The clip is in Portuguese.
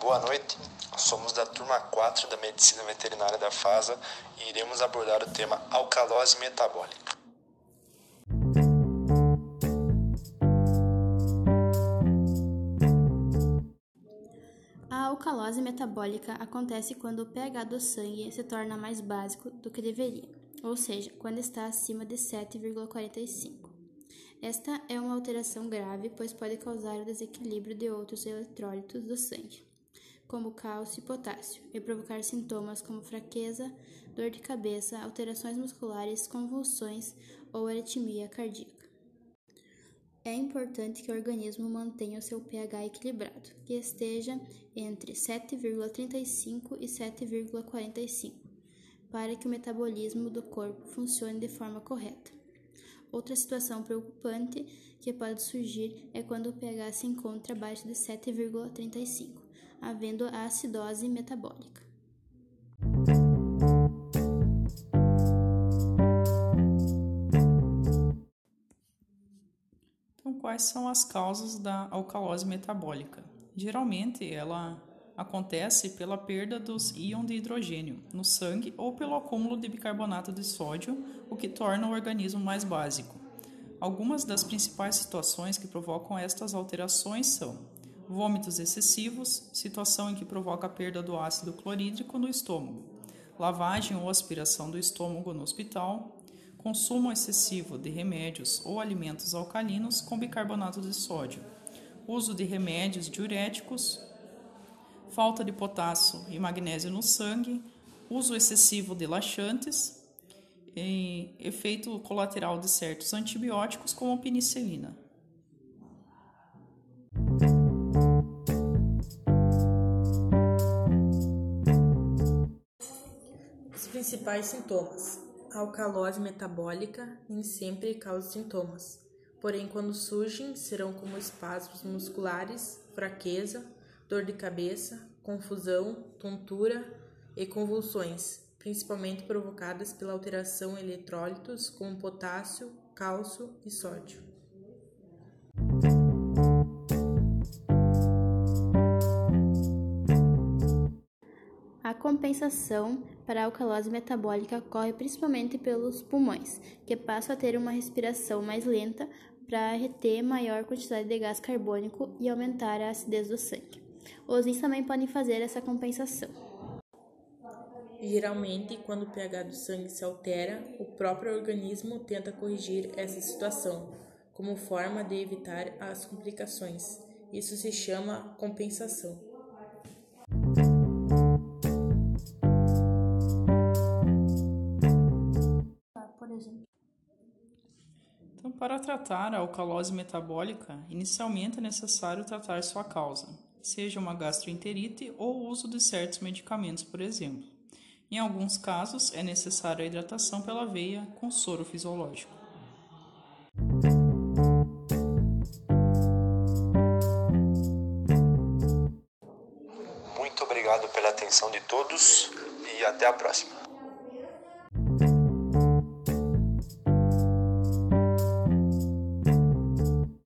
Boa noite, somos da turma 4 da Medicina Veterinária da FASA e iremos abordar o tema alcalose metabólica. A alcalose metabólica acontece quando o pH do sangue se torna mais básico do que deveria, ou seja, quando está acima de 7,45. Esta é uma alteração grave, pois pode causar o desequilíbrio de outros eletrólitos do sangue, como cálcio e potássio, e provocar sintomas como fraqueza, dor de cabeça, alterações musculares, convulsões ou aritmia cardíaca. É importante que o organismo mantenha o seu pH equilibrado, que esteja entre 7,35 e 7,45, para que o metabolismo do corpo funcione de forma correta. Outra situação preocupante que pode surgir é quando o pH se encontra abaixo de 7,35, havendo a acidose metabólica. Então, quais são as causas da alcalose metabólica? Geralmente, ela acontece pela perda dos íons de hidrogênio no sangue ou pelo acúmulo de bicarbonato de sódio, o que torna o organismo mais básico. Algumas das principais situações que provocam estas alterações são vômitos excessivos, situação em que provoca a perda do ácido clorídrico no estômago, lavagem ou aspiração do estômago no hospital, consumo excessivo de remédios ou alimentos alcalinos com bicarbonato de sódio, uso de remédios diuréticos, falta de potássio e magnésio no sangue, uso excessivo de laxantes, efeito colateral de certos antibióticos, como penicilina. Os principais sintomas. A alcalose metabólica nem sempre causa sintomas, porém, quando surgem, serão como espasmos musculares, fraqueza, dor de cabeça, confusão, tontura e convulsões, principalmente provocadas pela alteração em eletrólitos como potássio, cálcio e sódio. A compensação para a alcalose metabólica ocorre principalmente pelos pulmões, que passam a ter uma respiração mais lenta para reter maior quantidade de gás carbônico e aumentar a acidez do sangue. Os rins também podem fazer essa compensação. Geralmente, quando o pH do sangue se altera, o próprio organismo tenta corrigir essa situação, como forma de evitar as complicações. Isso se chama compensação. Então, para tratar a alcalose metabólica, inicialmente é necessário tratar sua causa, seja uma gastroenterite ou o uso de certos medicamentos, por exemplo. Em alguns casos, é necessária a hidratação pela veia com soro fisiológico. Muito obrigado pela atenção de todos e até a próxima.